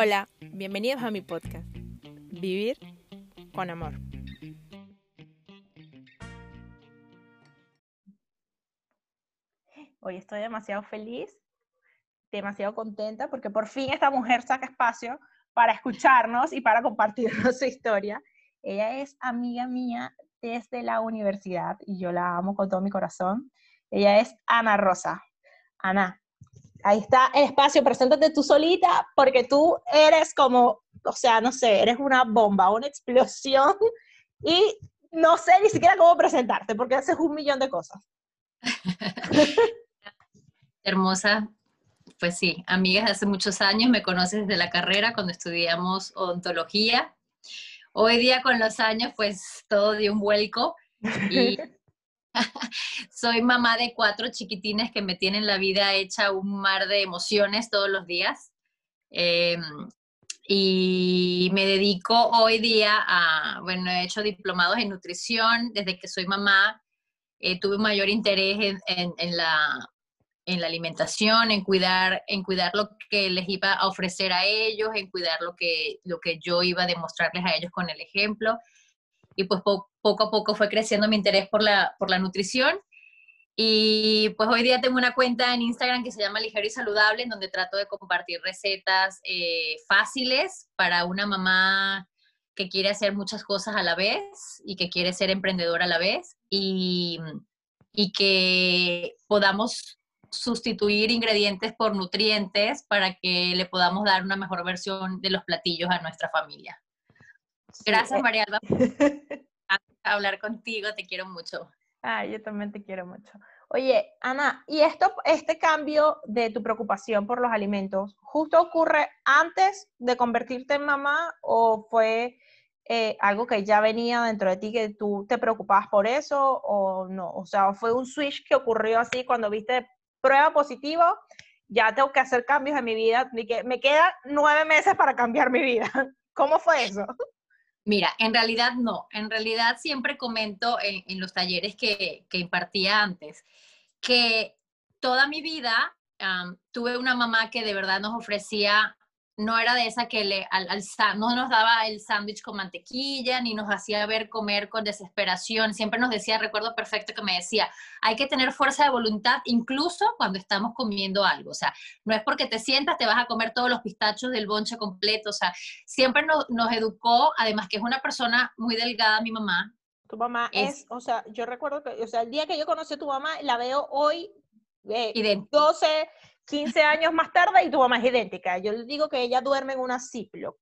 Hola, bienvenidos a mi podcast, Vivir con Amor. Hoy estoy demasiado feliz, demasiado contenta porque por fin esta mujer saca espacio para escucharnos y para compartirnos su historia. Ella es amiga mía desde la universidad y yo la amo con todo mi corazón. Ella es Ana Rosa. Ana, ahí está el espacio, preséntate tú solita, porque tú eres como, o sea, no sé, eres una bomba, una explosión, y no sé ni siquiera cómo presentarte, porque haces un millón de cosas. Hermosa, pues sí, amigas de hace muchos años, me conoces desde la carrera cuando estudiamos odontología. Hoy día con los años, pues todo dio un vuelco y Soy mamá de cuatro chiquitines que me tienen la vida hecha un mar de emociones todos los días. Em, y me dedico hoy día a, bueno, he hecho diplomados en nutrición desde que soy mamá. Eh, tuve mayor interés en, la, en la alimentación, en cuidar, en cuidar lo que les iba a ofrecer a ellos, en cuidar lo que, lo que yo iba a demostrarles a ellos con el ejemplo y pues poco a poco fue creciendo mi interés por la, por la nutrición. Y pues hoy día tengo una cuenta en Instagram que se llama Ligero y Saludable, en donde trato de compartir recetas eh, fáciles para una mamá que quiere hacer muchas cosas a la vez y que quiere ser emprendedora a la vez y, y que podamos sustituir ingredientes por nutrientes para que le podamos dar una mejor versión de los platillos a nuestra familia. Gracias, eh, María hablar contigo, te quiero mucho. Ah, yo también te quiero mucho. Oye, Ana, ¿y esto, este cambio de tu preocupación por los alimentos, justo ocurre antes de convertirte en mamá o fue eh, algo que ya venía dentro de ti que tú te preocupabas por eso o no? O sea, ¿fue un switch que ocurrió así cuando viste prueba positiva? Ya tengo que hacer cambios en mi vida, me quedan nueve meses para cambiar mi vida. ¿Cómo fue eso? Mira, en realidad no. En realidad siempre comento en, los talleres que, impartía antes que toda mi vida tuve una mamá que de verdad nos ofrecía no era de esa que le, al, no nos daba el sándwich con mantequilla, ni nos hacía ver comer con desesperación. Siempre nos decía, recuerdo perfecto que me decía, hay que tener fuerza de voluntad incluso cuando estamos comiendo algo. O sea, no es porque te sientas, te vas a comer todos los pistachos del bonche completo. O sea, siempre nos, educó, además que es una persona muy delgada, mi mamá. Tu mamá es, o sea, yo recuerdo que, o sea, el día que yo conocí a tu mamá, la veo hoy, eh, 12, 15 años más tarde y tu mamá es idéntica. Yo le digo que ella duerme en una Ziploc.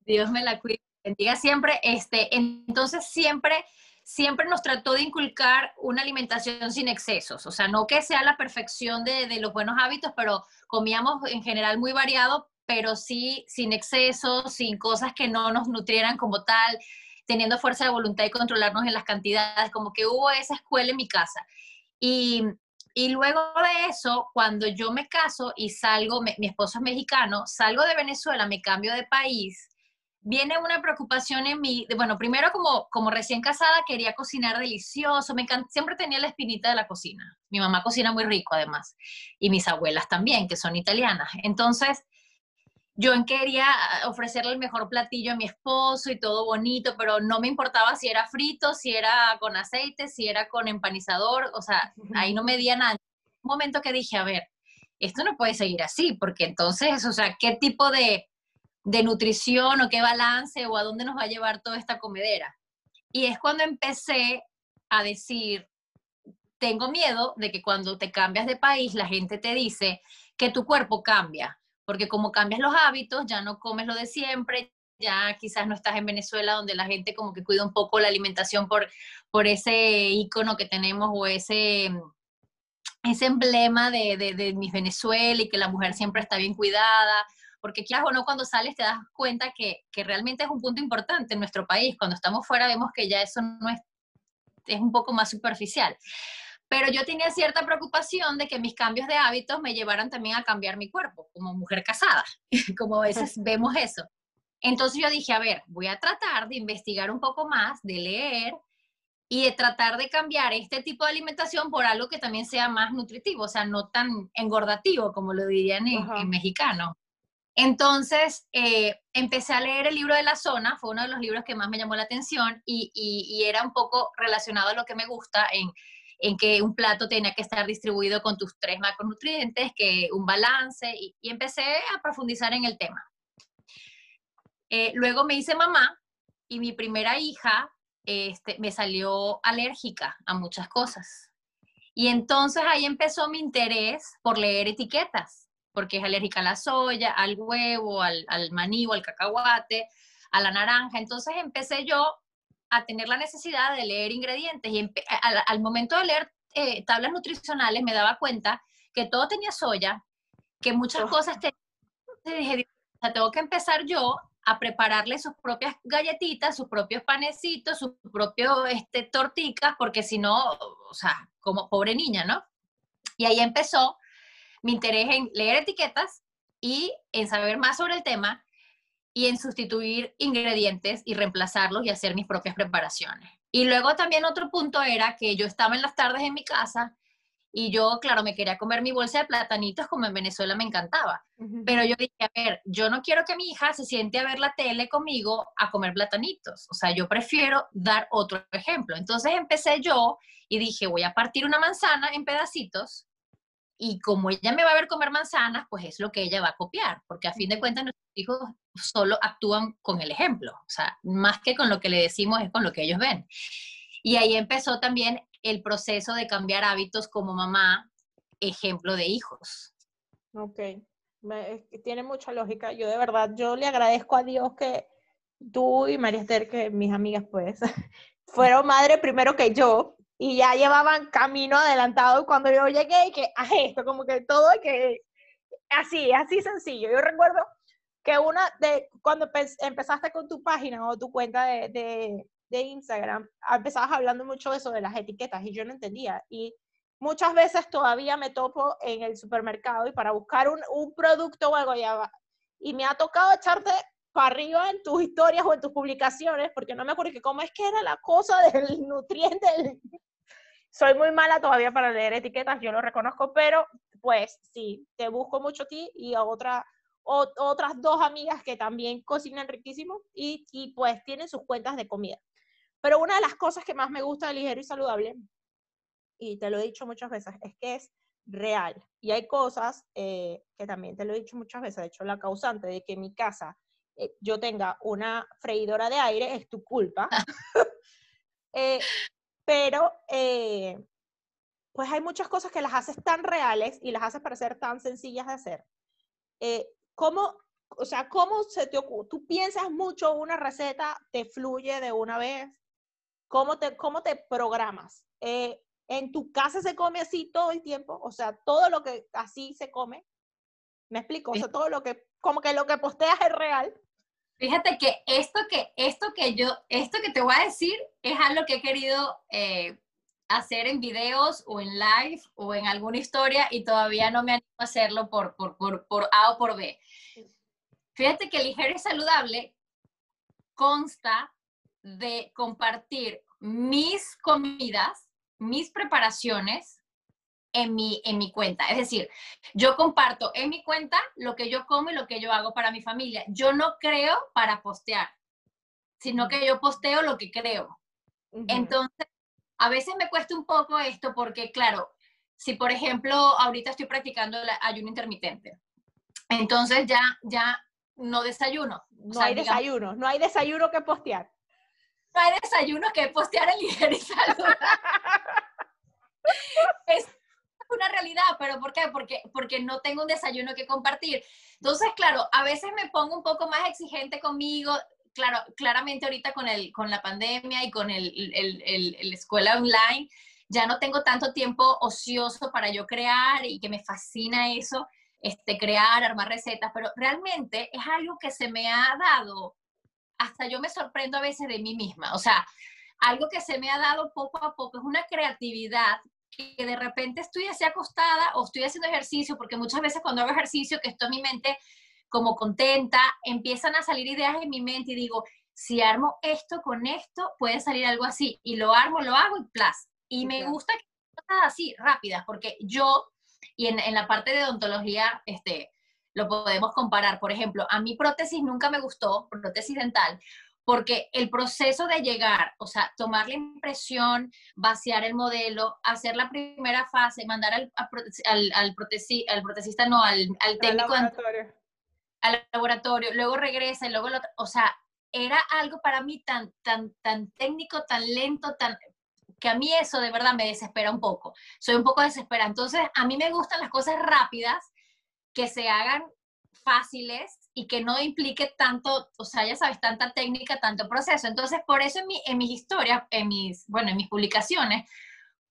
Dios me la cuide, bendiga siempre. Este, entonces siempre, siempre nos trató de inculcar una alimentación sin excesos. O sea, no que sea la perfección de, de los buenos hábitos, pero comíamos en general muy variado, pero sí sin excesos, sin cosas que no nos nutrieran como tal, teniendo fuerza de voluntad y controlarnos en las cantidades, como que hubo esa escuela en mi casa. Y, y luego de eso, cuando yo me caso y salgo, mi esposo es mexicano, salgo de Venezuela, me cambio de país, viene una preocupación en mí, bueno, primero como, como recién casada quería cocinar delicioso, me siempre tenía la espinita de la cocina. Mi mamá cocina muy rico además, y mis abuelas también, que son italianas. Entonces, yo quería ah, ofrecerle el mejor platillo a mi esposo y todo bonito, pero no me importaba si era frito, si era con aceite, si era con empanizador, o sea, ahí no me di nada. Un momento que dije, a ver, esto no puede seguir así, porque entonces, o sea, ¿qué tipo de, de nutrición o qué balance o a dónde nos va a llevar toda esta comedera? Y es cuando empecé a decir, tengo miedo de que cuando te cambias de país, la gente te dice que tu cuerpo cambia porque como cambias los hábitos, ya no comes lo de siempre, ya quizás no estás en Venezuela donde la gente como que cuida un poco la alimentación por, por ese icono que tenemos o ese, ese emblema de, de, de mi Venezuela y que la mujer siempre está bien cuidada, porque claro no, cuando sales te das cuenta que, que, realmente es un punto importante en nuestro país. Cuando estamos fuera vemos que ya eso no es, es un poco más superficial pero yo tenía cierta preocupación de que mis cambios de hábitos me llevaran también a cambiar mi cuerpo como mujer casada, como a veces vemos eso. Entonces yo dije, a ver, voy a tratar de investigar un poco más, de leer y de tratar de cambiar este tipo de alimentación por algo que también sea más nutritivo, o sea, no tan engordativo como lo dirían en, mexicano. Entonces, eh, empecé a leer el libro de la zona, fue uno de los libros que más me llamó la atención y, y, era un poco relacionado a lo que me gusta en, en, que un plato tenía que estar distribuido con tus tres macronutrientes, que un balance, y, empecé a profundizar en el tema. Eh, luego me hice mamá y mi primera hija este, me salió alérgica a muchas cosas. Y entonces ahí empezó mi interés por leer etiquetas, porque es alérgica a la soya, al huevo, al, al maní o al cacahuate, a la naranja. Entonces empecé yo a tener la necesidad de leer ingredientes y al, momento de leer eh, tablas nutricionales me daba cuenta que todo tenía soya, que muchas oh. cosas te, dije, tengo que empezar yo a prepararle sus propias galletitas, sus propios panecitos, sus propios este, torticas, porque si no, o sea, como pobre niña, ¿no? Y ahí empezó mi interés en leer etiquetas y en saber más sobre el tema y en sustituir ingredientes y reemplazarlos y hacer mis propias preparaciones. Y luego también otro punto era que yo estaba en las tardes en mi casa y yo, claro, me quería comer mi bolsa de platanitos como en Venezuela me encantaba. Pero yo dije, a ver, yo no quiero que mi hija se siente a ver la tele conmigo a comer platanitos. O sea, yo prefiero dar otro ejemplo. Entonces empecé yo y dije, voy a partir una manzana en pedacitos y como ella me va a ver comer manzanas, pues es lo que ella va a copiar, porque a fin de cuentas nuestros hijos solo actúan con el ejemplo, o sea, más que con lo que le decimos es con lo que ellos ven. Y ahí empezó también el proceso de cambiar hábitos como mamá, ejemplo de hijos. Ok, tiene mucha lógica. Yo de verdad, yo le agradezco a Dios que tú y María Esther, que mis amigas pues, fueron madre primero que yo y ya llevaban camino adelantado cuando yo llegué y que, a esto, como que todo que, así, así sencillo. Yo recuerdo que una de, cuando empezaste con tu página o tu cuenta de, de Instagram, empezabas hablando mucho de eso de las etiquetas y yo no entendía. Y muchas veces todavía me topo en el supermercado y para buscar un, un producto o algo ya. Y me ha tocado echarte para arriba en tus historias o en tus publicaciones, porque no me acuerdo que cómo es que era la cosa del nutriente. Soy muy mala todavía para leer etiquetas, yo lo reconozco, pero pues sí, te busco mucho a ti y a otra, otras dos amigas que también cocinan riquísimo y, y pues tienen sus cuentas de comida. Pero una de las cosas que más me gusta de ligero y saludable, y te lo he dicho muchas veces, es que es real. Y hay cosas eh, que también te lo he dicho muchas veces, de hecho la causante de que en mi casa eh, yo tenga una freidora de aire es tu culpa. Eh, pero pues hay muchas cosas que las haces tan reales y las haces parecer tan sencillas de hacer. ¿Cómo, o sea, cómo se te ocurre? ¿Tú piensas mucho una receta, te fluye de una vez? ¿Cómo te, cómo te programas? Eh, ¿En tu casa se come así todo el tiempo? O sea, todo lo que así se come. ¿Me explico? O sea, todo lo que, como que lo que posteas es real. Fíjate que esto que, esto que yo, esto que te voy a decir es algo que he querido eh, hacer en videos o en live o en alguna historia y todavía no me animo a hacerlo por, por, por, por A o por B. Fíjate que ligero y saludable consta de compartir mis comidas, mis preparaciones en mi, en mi cuenta. Es decir, yo comparto en mi cuenta lo que yo como y lo que yo hago para mi familia. Yo no creo para postear, sino que yo posteo lo que creo. Entonces, a veces me cuesta un poco esto porque, claro, si por ejemplo ahorita estoy practicando el ayuno intermitente, entonces ya, ya no desayuno. No hay desayuno, no hay desayuno que postear hay desayuno que postear en Ligero y es una realidad, pero ¿por qué? Porque, porque no tengo un desayuno que compartir. Entonces, claro, a veces me pongo un poco más exigente conmigo. Claro, claramente ahorita con, el, con la pandemia y con el, el, el, escuela online, ya no tengo tanto tiempo ocioso para yo crear y que me fascina eso, este, crear, armar recetas, pero realmente es algo que se me ha dado hasta yo me sorprendo a veces de mí misma. O sea, algo que se me ha dado poco a poco es una creatividad que de repente estoy así acostada o estoy haciendo ejercicio, porque muchas veces cuando hago ejercicio, que estoy en mi mente como contenta, empiezan a salir ideas en mi mente y digo, si armo esto con esto, puede salir algo así. Y lo armo, lo hago y plas. Y me gusta que cosas así, rápidas, porque yo, y en, en, la parte de odontología, este, lo podemos comparar. Por ejemplo, a mí prótesis nunca me gustó, prótesis dental, porque el proceso de llegar, o sea, tomar la impresión, vaciar el modelo, hacer la primera fase, mandar al, al, al, protecista, no, al, al técnico. Al laboratorio. al laboratorio, luego regresa y luego lo, o sea, era algo para mí tan, tan, tan técnico, tan lento, tan, que a mí eso de verdad me desespera un poco. Soy un poco desesperada. Entonces, a mí me gustan las cosas rápidas, que se hagan fáciles y que no implique tanto, o sea, ya sabes, tanta técnica, tanto proceso. Entonces, por eso en, mi, en mis historias, en mis, bueno, en mis publicaciones,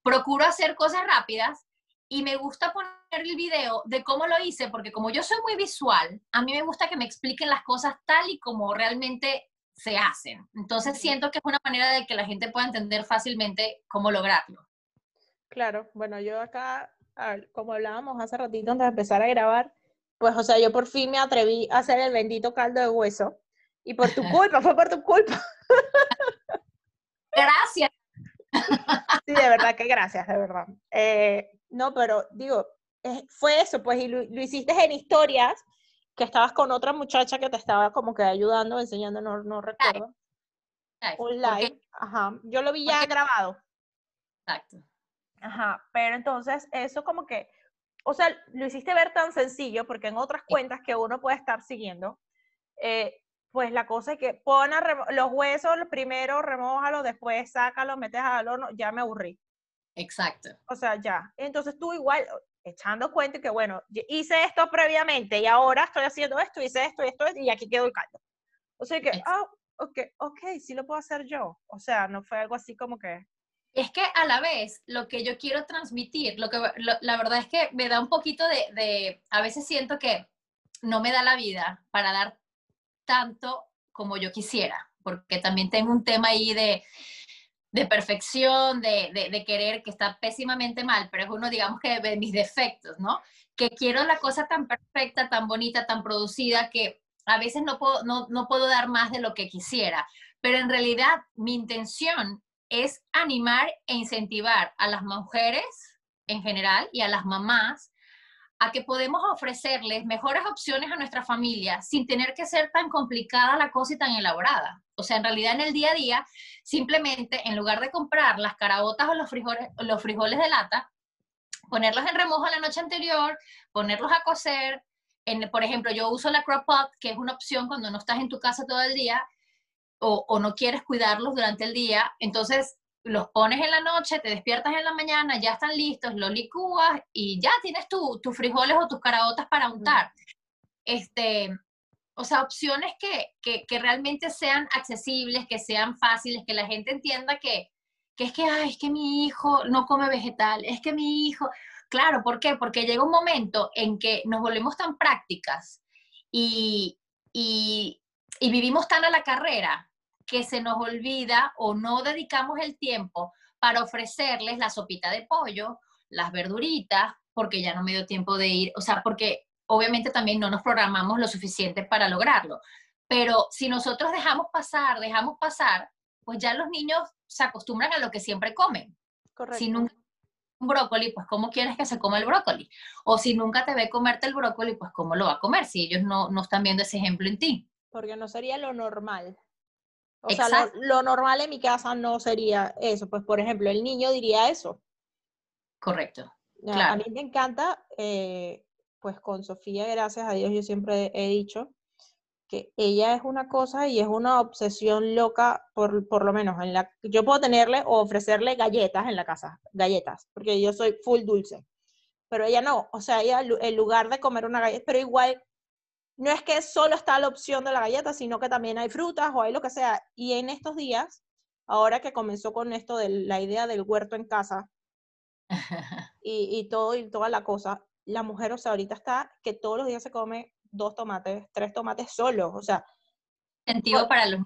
procuro hacer cosas rápidas y me gusta poner el video de cómo lo hice, porque como yo soy muy visual, a mí me gusta que me expliquen las cosas tal y como realmente se hacen. Entonces, siento que es una manera de que la gente pueda entender fácilmente cómo lograrlo. Claro, bueno, yo acá, como hablábamos hace ratito antes de empezar a grabar, pues, o sea, yo por fin me atreví a hacer el bendito caldo de hueso. Y por tu culpa, fue por tu culpa. Gracias. Sí, de verdad que gracias, de verdad. Eh, no, pero digo, fue eso, pues, y lo, hiciste en historias, que estabas con otra muchacha que te estaba como que ayudando, enseñando, no, no recuerdo. Un live, ajá. Yo lo vi ya grabado. Exacto. Ajá, pero entonces eso como que o sea, lo hiciste ver tan sencillo, porque en otras cuentas que uno puede estar siguiendo, eh, pues la cosa es que pon los huesos primero, remójalo, después sácalo, metes al horno, ya me aburrí. Exacto. O sea, ya. Entonces tú igual, echando cuenta que, bueno, hice esto previamente y ahora estoy haciendo esto, hice esto y esto y aquí quedó el caldo. O sea que, ah, ok, ok, sí lo puedo hacer yo. O sea, no fue algo así como que es que a la vez lo que yo quiero transmitir, lo que la verdad es que me da un poquito de, a veces siento que no me da la vida para dar tanto como yo quisiera, porque también tengo un tema ahí de, de perfección, de, de, querer que está pésimamente mal, pero es uno, digamos que de mis defectos, ¿no? Que quiero la cosa tan perfecta, tan bonita, tan producida, que a veces no puedo, no, no puedo dar más de lo que quisiera, pero en realidad mi intención es animar e incentivar a las mujeres en general y a las mamás a que podemos ofrecerles mejores opciones a nuestra familia sin tener que ser tan complicada la cosa y tan elaborada. O sea, en realidad en el día a día, simplemente en lugar de comprar las carabotas o los frijoles, los frijoles de lata, ponerlos en remojo la noche anterior, ponerlos a cocer. En, por ejemplo, yo uso la crop pot, que es una opción cuando no estás en tu casa todo el día, o, no quieres cuidarlos durante el día, entonces los pones en la noche, te despiertas en la mañana, ya están listos, los licúas y ya tienes tus frijoles o tus caraotas para untar. Este, o sea, opciones que, que, realmente sean accesibles, que sean fáciles, que la gente entienda que, que es que, ay, es que mi hijo no come vegetal, es que mi hijo, claro, ¿por qué? Porque llega un momento en que nos volvemos tan prácticas y, y, y vivimos tan a la carrera que se nos olvida o no dedicamos el tiempo para ofrecerles la sopita de pollo, las verduritas, porque ya no me dio tiempo de ir, o sea, porque obviamente también no nos programamos lo suficiente para lograrlo. Pero si nosotros dejamos pasar, dejamos pasar, pues ya los niños se acostumbran a lo que siempre comen. Correcto. Si nunca un brócoli, pues ¿cómo quieres que se coma el brócoli? O si nunca te ve comerte el brócoli, pues ¿cómo lo va a comer si ellos no, no están viendo ese ejemplo en ti? Porque no sería lo normal. O sea, lo, normal en mi casa no sería eso. Pues, por ejemplo, el niño diría eso. Correcto. A mí me encanta, eh, pues con Sofía, gracias a Dios, yo siempre he dicho que ella es una cosa y es una obsesión loca, por, por lo menos en la yo puedo tenerle o ofrecerle galletas en la casa, galletas, porque yo soy full dulce. Pero ella no, o sea, ella en lugar de comer una galleta, pero igual no es que solo está la opción de la galleta, sino que también hay frutas o hay lo que sea. Y en estos días, ahora que comenzó con esto de la idea del huerto en casa y, todo y toda la cosa, la mujer, o sea, ahorita está que todos los días se come dos tomates, tres tomates solos, o sea. Sentido para los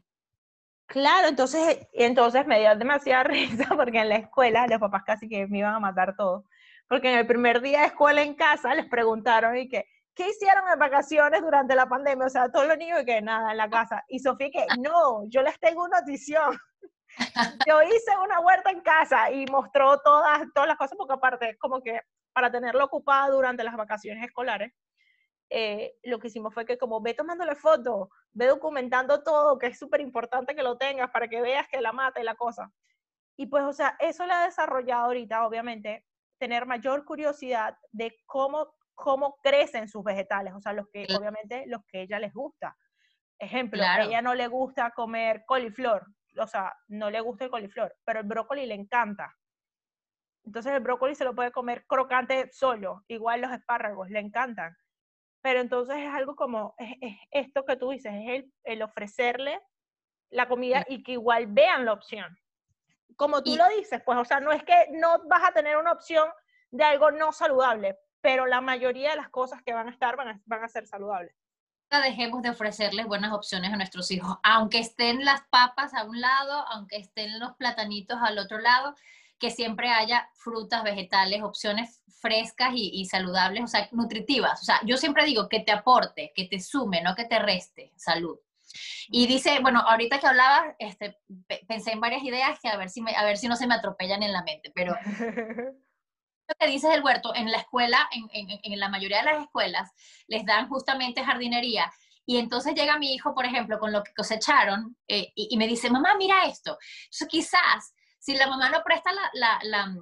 Claro, entonces, entonces me dio demasiada risa porque en la escuela los papás casi que me iban a matar todo. Porque en el primer día de escuela en casa les preguntaron y que, ¿qué hicieron en vacaciones durante la pandemia? O sea, todos los niños que nada en la casa. Y Sofía que, no, yo les tengo una notición. Yo hice una huerta en casa y mostró todas, todas las cosas, porque aparte como que para tenerlo ocupada durante las vacaciones escolares. eh, lo que hicimos fue que como ve tomándole fotos, ve documentando todo, que es súper importante que lo tengas para que veas que la mata y la cosa. Y pues, o sea, eso le ha desarrollado ahorita, obviamente, tener mayor curiosidad de cómo, cómo crecen sus vegetales, o sea, los que, obviamente, los que ella les gusta. Ejemplo, a ella no le gusta comer coliflor, o sea, no le gusta el coliflor, pero el brócoli le encanta. Entonces el brócoli se lo puede comer crocante solo, igual los espárragos, le encantan. Pero entonces es algo como, es, esto que tú dices, es el, el, ofrecerle la comida y que igual vean la opción. Como tú lo dices, pues, o sea, no es que no vas a tener una opción de algo no saludable, pero la mayoría de las cosas que van a estar van a, van a ser saludables dejemos de ofrecerles buenas opciones a nuestros hijos, aunque estén las papas a un lado, aunque estén los platanitos al otro lado, que siempre haya frutas, vegetales, opciones frescas y, saludables, o sea, nutritivas. O sea, yo siempre digo que te aporte, que te sume, no que te reste salud. Y dice, bueno, ahorita que hablaba, este, pensé en varias ideas que a ver si, a ver si no se me atropellan en la mente, pero lo que dices del huerto, en la escuela, en, en, la mayoría de las escuelas, les dan justamente jardinería. Y entonces llega mi hijo, por ejemplo, con lo que cosecharon eh, y, me dice, mamá, mira esto. Eso quizás, si la mamá no presta la, la,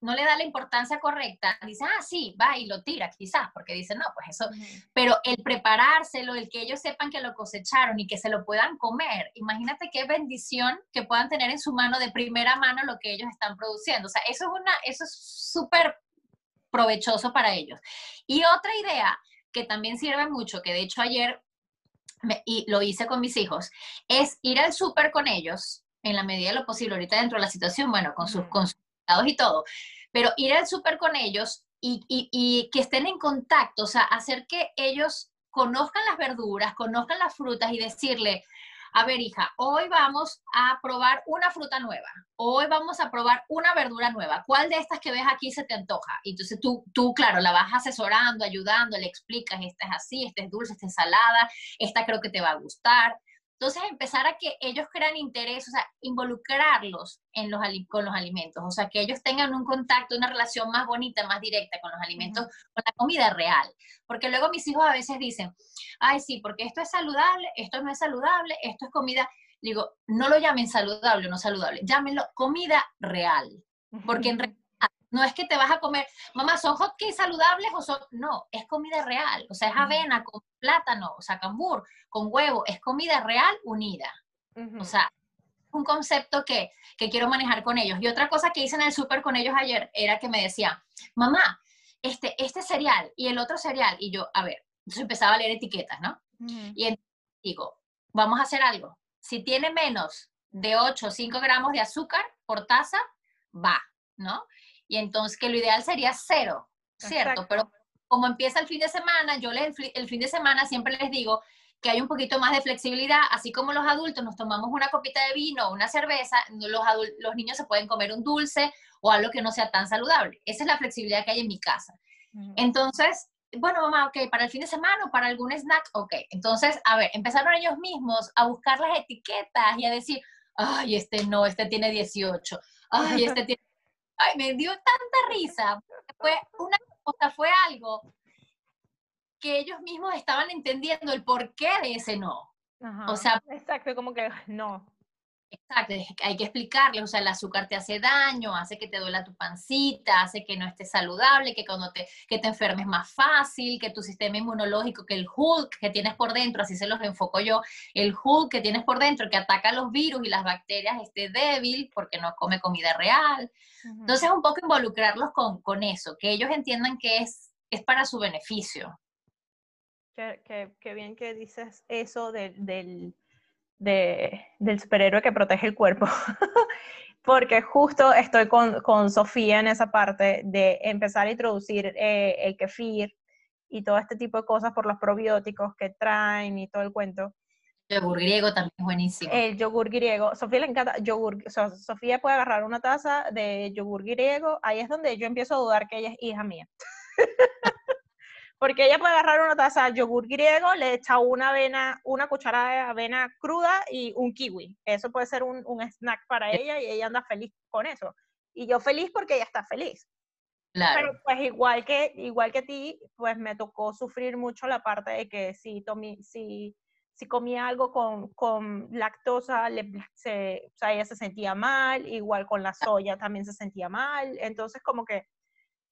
no le da la importancia correcta, dice, ah, sí, va y lo tira, quizás, porque dice, no, pues eso, pero el preparárselo, el que ellos sepan que lo cosecharon y que se lo puedan comer, imagínate qué bendición que puedan tener en su mano de primera mano lo que ellos están produciendo. O sea, eso es una, eso es súper provechoso para ellos. Y otra idea que también sirve mucho, que de hecho ayer y lo hice con mis hijos, es ir al súper con ellos en la medida de lo posible, ahorita dentro de la situación, bueno, con sus, con y todo, pero ir al súper con ellos y, que estén en contacto, o sea, hacer que ellos conozcan las verduras, conozcan las frutas y decirle, a ver, hija, hoy vamos a probar una fruta nueva, hoy vamos a probar una verdura nueva. ¿Cuál de estas que ves aquí se te antoja? Y entonces tú, tú, claro, la vas asesorando, ayudando, le explicas, esta es así, esta es dulce, esta es salada, esta creo que te va a gustar. Entonces, empezar a que ellos crean interés, o sea, involucrarlos en los, con los alimentos, o sea, que ellos tengan un contacto, una relación más bonita, más directa con los alimentos, con la comida real. Porque luego mis hijos a veces dicen, ay, sí, porque esto es saludable, esto no es saludable, esto es comida. Digo, no lo llamen saludable o no saludable, llámenlo comida real. Porque en realidad no es que te vas a comer, mamá, ¿son hotcakes saludables o son...? No, es comida real. O sea, es avena con plátano, o sea, cambur, con huevo. Es comida real unida. O sea, un concepto que, que, quiero manejar con ellos. Y otra cosa que hice en el súper con ellos ayer era que me decía, mamá, este, este cereal y el otro cereal. Y yo, a ver, entonces empezaba a leer etiquetas, ¿no? Y digo, vamos a hacer algo. Si tiene menos de 8 o 5 gramos de azúcar por taza, va, ¿no? Y entonces que lo ideal sería cero, ¿cierto? Pero como empieza el fin de semana, yo les, el fin de semana siempre les digo que hay un poquito más de flexibilidad, así como los adultos nos tomamos una copita de vino o una cerveza, los, los niños se pueden comer un dulce o algo que no sea tan saludable. Esa es la flexibilidad que hay en mi casa. Entonces, bueno, mamá, ok, para el fin de semana o para algún snack, ok. Entonces, a ver, empezaron ellos mismos a buscar las etiquetas y a decir, ay, este no, este tiene 18, ay, este tiene ay, me dio tanta risa. Fue una cosa, fue algo que ellos mismos estaban entendiendo el porqué de ese no. o sea, exacto, como que no. Exacto, hay que explicarle, o sea, el azúcar te hace daño, hace que te duela tu pancita, hace que no estés saludable, que cuando te, que te enfermes más fácil, que tu sistema inmunológico, que el Hulk que tienes por dentro, así se los enfoco yo, el Hulk que tienes por dentro, que ataca los virus y las bacterias, esté débil porque no come comida real. Entonces, un poco involucrarlos con, con, eso, que ellos entiendan que es, es para su beneficio. Qué, qué, bien que dices eso del de, del superhéroe que protege el cuerpo. Porque justo estoy con, con, Sofía en esa parte de empezar a introducir eh, el kefir y todo este tipo de cosas por los probióticos que traen y todo el cuento. El yogur griego también es buenísimo. El yogur griego. Sofía le encanta yogur. Sofía puede agarrar una taza de yogur griego. Ahí es donde yo empiezo a dudar que ella es hija mía. Porque ella puede agarrar una taza de yogur griego, le echa una avena, una cucharada de avena cruda y un kiwi. Eso puede ser un, snack para ella y ella anda feliz con eso. Y yo feliz porque ella está feliz. Claro. Pero pues igual que, igual que a ti, pues me tocó sufrir mucho la parte de que si, tomé, si, si comía algo con, con lactosa, le, se, o sea, ella se sentía mal, igual con la soya también se sentía mal, entonces como que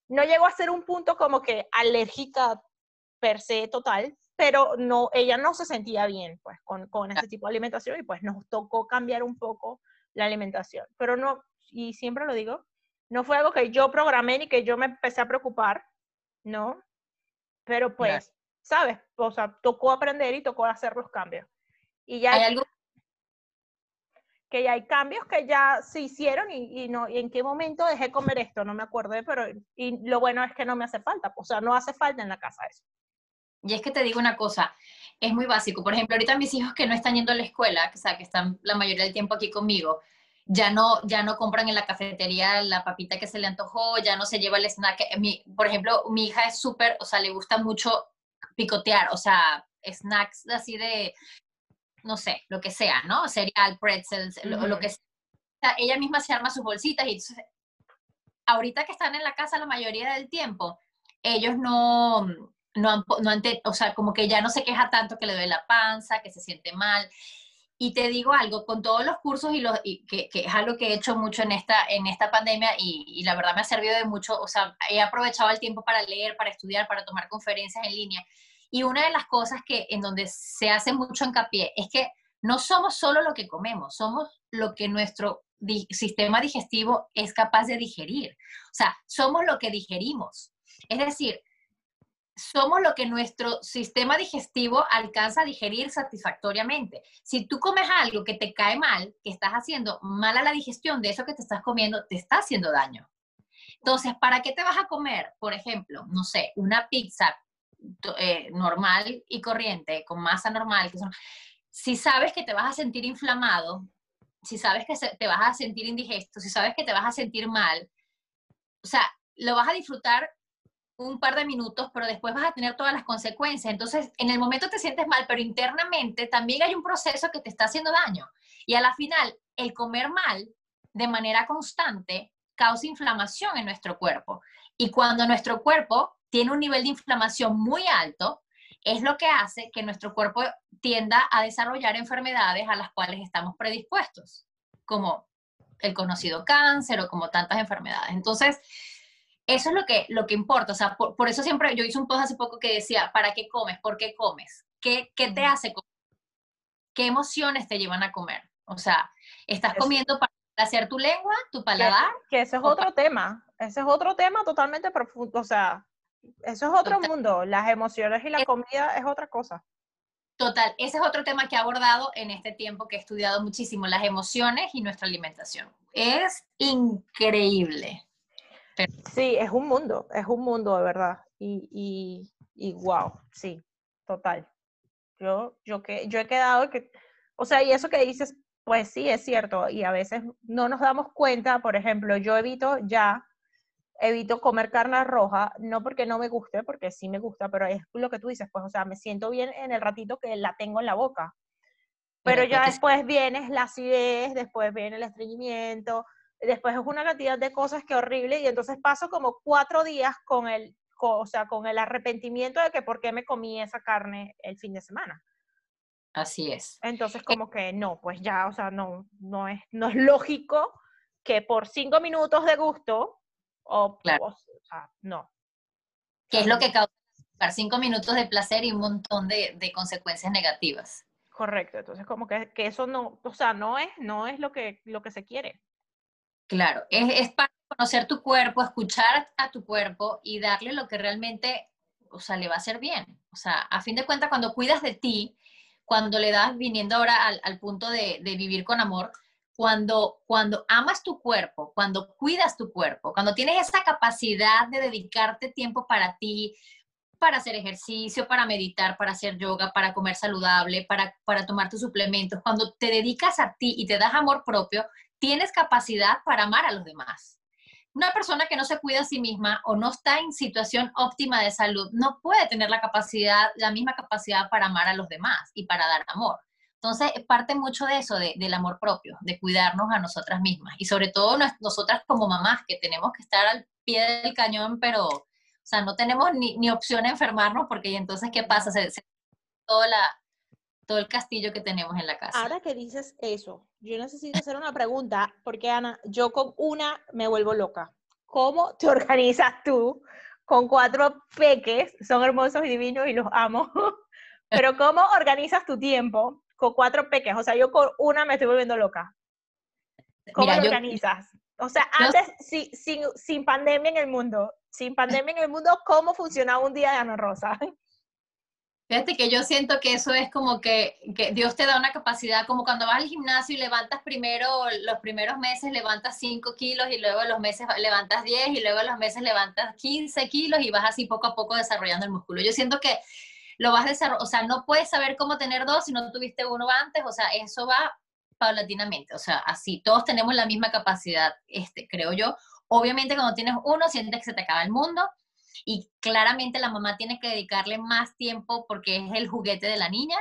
no llegó a ser un punto como que alérgica per se total, pero no, ella no se sentía bien pues con, con este tipo de alimentación y pues nos tocó cambiar un poco la alimentación, pero no, y siempre lo digo, no fue algo que yo programé ni que yo me empecé a preocupar, ¿no? Pero pues, ¿sabes? O sea, tocó aprender y tocó hacer los cambios. Y ya ¿Hay algo? Que ya hay cambios que ya se hicieron y, y no, y en qué momento dejé comer esto, no me acuerdo, pero y lo bueno es que no me hace falta, o sea, no hace falta en la casa eso. Y es que te digo una cosa, es muy básico. Por ejemplo, ahorita mis hijos que no están yendo a la escuela, que, o sea, que están la mayoría del tiempo aquí conmigo, ya no, ya no compran en la cafetería la papita que se le antojó, ya no se lleva el snack. Mi, por ejemplo, mi hija es súper, o sea, le gusta mucho picotear, o sea, snacks así de, no sé, lo que sea, ¿no? Cereal, pretzels, lo, lo, que sea. Ella misma se arma sus bolsitas y entonces, ahorita que están en la casa la mayoría del tiempo, ellos no, no han, no han o sea, como que ya no se queja tanto que le duele la panza, que se siente mal. Y te digo algo, con todos los cursos y, los, y que, que, es algo que he hecho mucho en esta, en esta pandemia y, y, la verdad me ha servido de mucho, o sea, he aprovechado el tiempo para leer, para estudiar, para tomar conferencias en línea. Y una de las cosas que en donde se hace mucho hincapié es que no somos solo lo que comemos, somos lo que nuestro sistema digestivo es capaz de digerir. O sea, somos lo que digerimos. Es decir, somos lo que nuestro sistema digestivo alcanza a digerir satisfactoriamente. Si tú comes algo que te cae mal, que estás haciendo mal a la digestión de eso que te estás comiendo, te está haciendo daño. Entonces, ¿para qué te vas a comer, por ejemplo, no sé, una pizza eh, normal y corriente, con masa normal? Que son, si sabes que te vas a sentir inflamado, si sabes que te vas a sentir indigesto, si sabes que te vas a sentir mal, o sea, lo vas a disfrutar un par de minutos, pero después vas a tener todas las consecuencias. Entonces, en el momento te sientes mal, pero internamente también hay un proceso que te está haciendo daño. Y a la final, el comer mal de manera constante causa inflamación en nuestro cuerpo. Y cuando nuestro cuerpo tiene un nivel de inflamación muy alto, es lo que hace que nuestro cuerpo tienda a desarrollar enfermedades a las cuales estamos predispuestos, como el conocido cáncer o como tantas enfermedades. Entonces, eso es lo que, lo que importa. O sea, por, por, eso siempre, yo hice un post hace poco que decía, ¿para qué comes? ¿Por qué comes? ¿Qué, qué te hace comer? ¿Qué emociones te llevan a comer? O sea, ¿estás eso. comiendo para hacer tu lengua, tu paladar? Que, que ese es otro tema. Ese es otro tema totalmente profundo. O sea, eso es otro Total. mundo. Las emociones y la comida es otra cosa. Total, ese es otro tema que he abordado en este tiempo que he estudiado muchísimo, las emociones y nuestra alimentación. Es increíble. Sí, es un mundo, es un mundo de verdad. Y, y, y wow, sí, total. Yo, yo, que, yo he quedado que, o sea, y eso que dices, pues sí, es cierto. Y a veces no nos damos cuenta, por ejemplo, yo evito ya, evito comer carne roja, no porque no me guste, porque sí me gusta, pero es lo que tú dices, pues, o sea, me siento bien en el ratito que la tengo en la boca. Pero, ya después viene la acidez, después viene el estreñimiento, después es una cantidad de cosas que horrible y entonces paso como cuatro días con el, con, o sea, con el arrepentimiento de que por qué me comí esa carne el fin de semana. Así es. Entonces como que no, pues ya, o sea, no, no es, no es lógico que por cinco minutos de gusto, o, claro. o, o sea, no. ¿Qué es lo que causa cinco minutos de placer y un montón de, de consecuencias negativas? Correcto, entonces como que, que, eso no, o sea, no es, no es lo que, lo que se quiere. Claro, es, es para conocer tu cuerpo, escuchar a tu cuerpo y darle lo que realmente, o sea, le va a hacer bien. O sea, a fin de cuentas, cuando cuidas de ti, cuando le das, viniendo ahora al, al punto de, de, vivir con amor, cuando, cuando amas tu cuerpo, cuando cuidas tu cuerpo, cuando tienes esa capacidad de dedicarte tiempo para ti, para hacer ejercicio, para meditar, para hacer yoga, para comer saludable, para, para tomar tus suplementos, cuando te dedicas a ti y te das amor propio, tienes capacidad para amar a los demás. Una persona que no se cuida a sí misma o no está en situación óptima de salud no puede tener la capacidad, la misma capacidad para amar a los demás y para dar amor. Entonces, parte mucho de eso, de, del amor propio, de cuidarnos a nosotras mismas y sobre todo nosotras como mamás que tenemos que estar al pie del cañón, pero, o sea, no tenemos ni, opción de enfermarnos porque entonces, ¿qué pasa? Se, se la, todo el castillo que tenemos en la casa. Ahora que dices eso, yo necesito hacer una pregunta, porque Ana, yo con una me vuelvo loca. ¿Cómo te organizas tú con cuatro peques? Son hermosos y divinos y los amo. Pero ¿cómo organizas tu tiempo con cuatro peques? O sea, yo con una me estoy volviendo loca. ¿Cómo lo organizas? O sea, antes, sin, sin pandemia en el mundo, sin pandemia en el mundo, ¿cómo funcionaba un día de Ana Rosa? Fíjate que yo siento que eso es como que, que, Dios te da una capacidad, como cuando vas al gimnasio y levantas primero, los primeros meses levantas 5 kilos y luego los meses levantas 10 y luego los meses levantas 15 kilos y vas así poco a poco desarrollando el músculo. Yo siento que lo vas a desarrollar, o sea, no puedes saber cómo tener dos si no tuviste uno antes, o sea, eso va paulatinamente, o sea, así, todos tenemos la misma capacidad, este, creo yo. Obviamente cuando tienes uno sientes que se te acaba el mundo, y claramente la mamá tiene que dedicarle más tiempo porque es el juguete de la niña.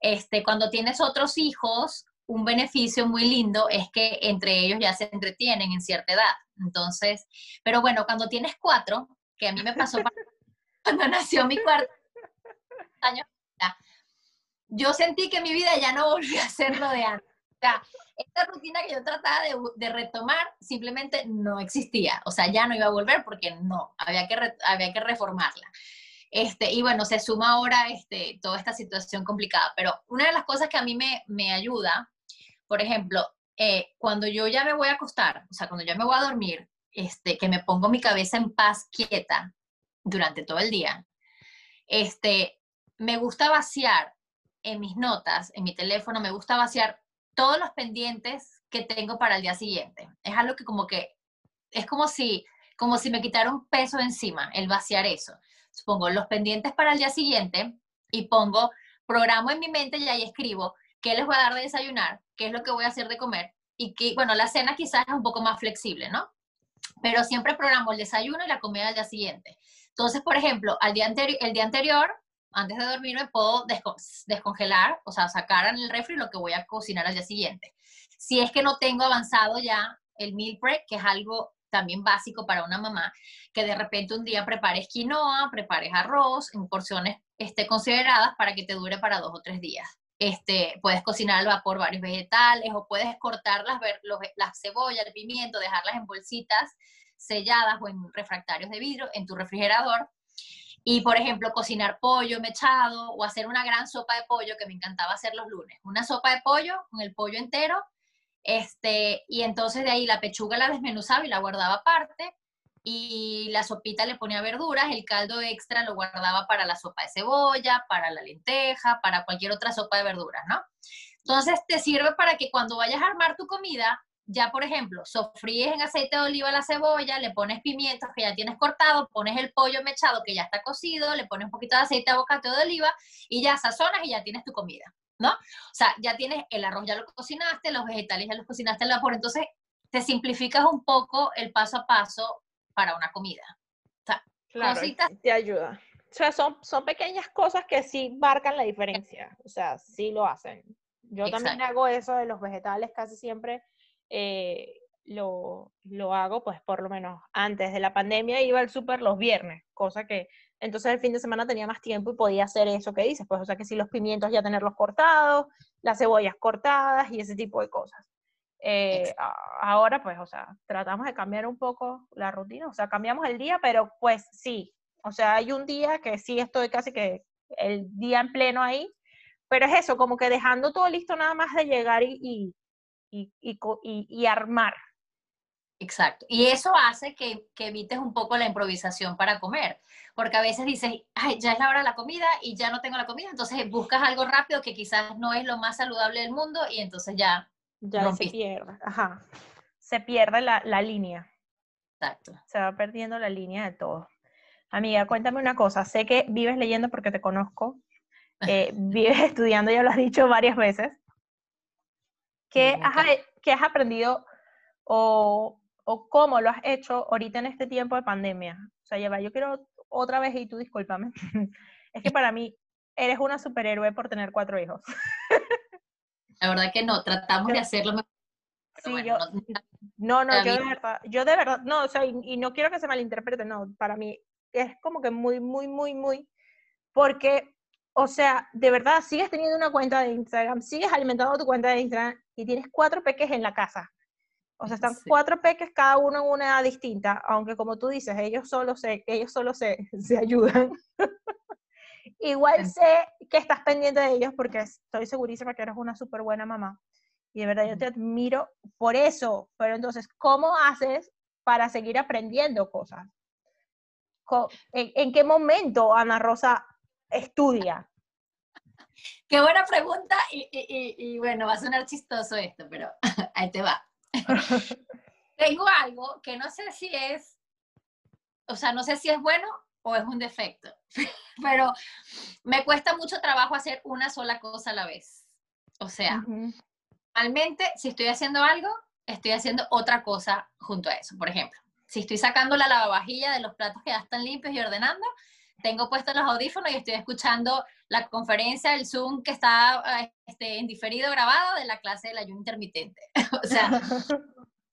Este, cuando tienes otros hijos, un beneficio muy lindo es que entre ellos ya se entretienen en cierta edad. Entonces, pero bueno, cuando tienes cuatro, que a mí me pasó cuando nació mi cuarto año, yo sentí que mi vida ya no volvió a ser lo de antes. O sea, esta rutina que yo trataba de, retomar simplemente no existía. O sea, ya no iba a volver porque no, había que, había que reformarla. Este, y bueno, se suma ahora este, toda esta situación complicada. Pero una de las cosas que a mí me, me ayuda, por ejemplo, eh, cuando yo ya me voy a acostar, o sea, cuando ya me voy a dormir, este, que me pongo mi cabeza en paz quieta durante todo el día, este, me gusta vaciar en mis notas, en mi teléfono, me gusta vaciar todos los pendientes que tengo para el día siguiente. Es algo que como que, es como si, como si me quitara un peso encima, el vaciar eso. Pongo los pendientes para el día siguiente y pongo, programo en mi mente y ahí escribo qué les voy a dar de desayunar, qué es lo que voy a hacer de comer y que, bueno, la cena quizás es un poco más flexible, ¿no? Pero siempre programo el desayuno y la comida del día siguiente. Entonces, por ejemplo, al día el día anterior antes de dormir me puedo descongelar, o sea, sacar en el refri lo que voy a cocinar al día siguiente. Si es que no tengo avanzado ya el meal prep, que es algo también básico para una mamá, que de repente un día prepares quinoa, prepares arroz en porciones este, consideradas para que te dure para dos o tres días. Este, puedes cocinar al vapor varios vegetales o puedes cortar las, las cebollas, el pimiento, dejarlas en bolsitas selladas o en refractarios de vidrio en tu refrigerador y, por ejemplo, cocinar pollo mechado o hacer una gran sopa de pollo que me encantaba hacer los lunes. Una sopa de pollo con el pollo entero. Este, y entonces de ahí la pechuga la desmenuzaba y la guardaba aparte. Y la sopita le ponía verduras, el caldo extra lo guardaba para la sopa de cebolla, para la lenteja, para cualquier otra sopa de verduras, ¿no? Entonces te sirve para que cuando vayas a armar tu comida, ya, por ejemplo, sofríes en aceite de oliva la cebolla, le pones pimientos que ya tienes cortado, pones el pollo mechado que ya está cocido, le pones un poquito de aceite de aguacate de oliva y ya sazonas y ya tienes tu comida, ¿no? O sea, ya tienes el arroz, ya lo cocinaste, los vegetales ya los cocinaste al vapor, entonces te simplificas un poco el paso a paso para una comida. O sea, claro, te ayuda. O sea, son, son pequeñas cosas que sí marcan la diferencia, o sea, sí lo hacen. Yo también hago eso de los vegetales casi siempre eh, lo, lo, hago, pues por lo menos antes de la pandemia iba al súper los viernes, cosa que entonces el fin de semana tenía más tiempo y podía hacer eso que dices, pues o sea que si los pimientos ya tenerlos cortados, las cebollas cortadas y ese tipo de cosas. Eh, ahora pues, o sea, tratamos de cambiar un poco la rutina, o sea, cambiamos el día, pero pues sí, o sea, hay un día que sí estoy casi que el día en pleno ahí, pero es eso, como que dejando todo listo nada más de llegar y, y, y, armar. Exacto. Y eso hace que, que, evites un poco la improvisación para comer, porque a veces dices, ay, ya es la hora de la comida y ya no tengo la comida, entonces buscas algo rápido que quizás no es lo más saludable del mundo y entonces ya... Ya se pierde, ajá. Se pierde la, la línea. Exacto. Se va perdiendo la línea de todo. Amiga, cuéntame una cosa. Sé que vives leyendo porque te conozco. Eh, vives estudiando, ya lo has dicho varias veces. ¿Qué, has, aprendido o, cómo lo has hecho ahorita en este tiempo de pandemia? O sea, lleva, yo quiero otra vez, y tú discúlpame, es que para mí eres una superhéroe por tener cuatro hijos. La verdad que no, tratamos de hacerlo mejor. Sí, yo, No, no, yo de verdad, yo de verdad, no, o sea, y, no quiero que se malinterprete, no, para mí es como que muy, muy, muy, muy, porque, o sea, de verdad, sigues teniendo una cuenta de Instagram, sigues alimentando tu cuenta de Instagram y tienes cuatro peques en la casa. O sea, están cuatro peques, cada uno en una edad distinta, aunque como tú dices, ellos solo se, ellos solo se, se ayudan. Igual sé que estás pendiente de ellos porque estoy segurísima que eres una súper buena mamá. Y de verdad yo te admiro por eso. Pero entonces, ¿cómo haces para seguir aprendiendo cosas? ¿En, qué momento Ana Rosa estudia? Qué buena pregunta y, y, bueno, va a sonar chistoso esto, pero ahí te va. Tengo algo que no sé si es, o sea, no sé si es bueno o es un defecto, pero me cuesta mucho trabajo hacer una sola cosa a la vez. O sea, Realmente, si estoy haciendo algo, estoy haciendo otra cosa junto a eso. Por ejemplo, si estoy sacando la lavavajilla de los platos que ya están limpios y ordenando, tengo puestos los audífonos y estoy escuchando la conferencia, el Zoom que está este, en diferido grabado de la clase del ayuno intermitente. o sea,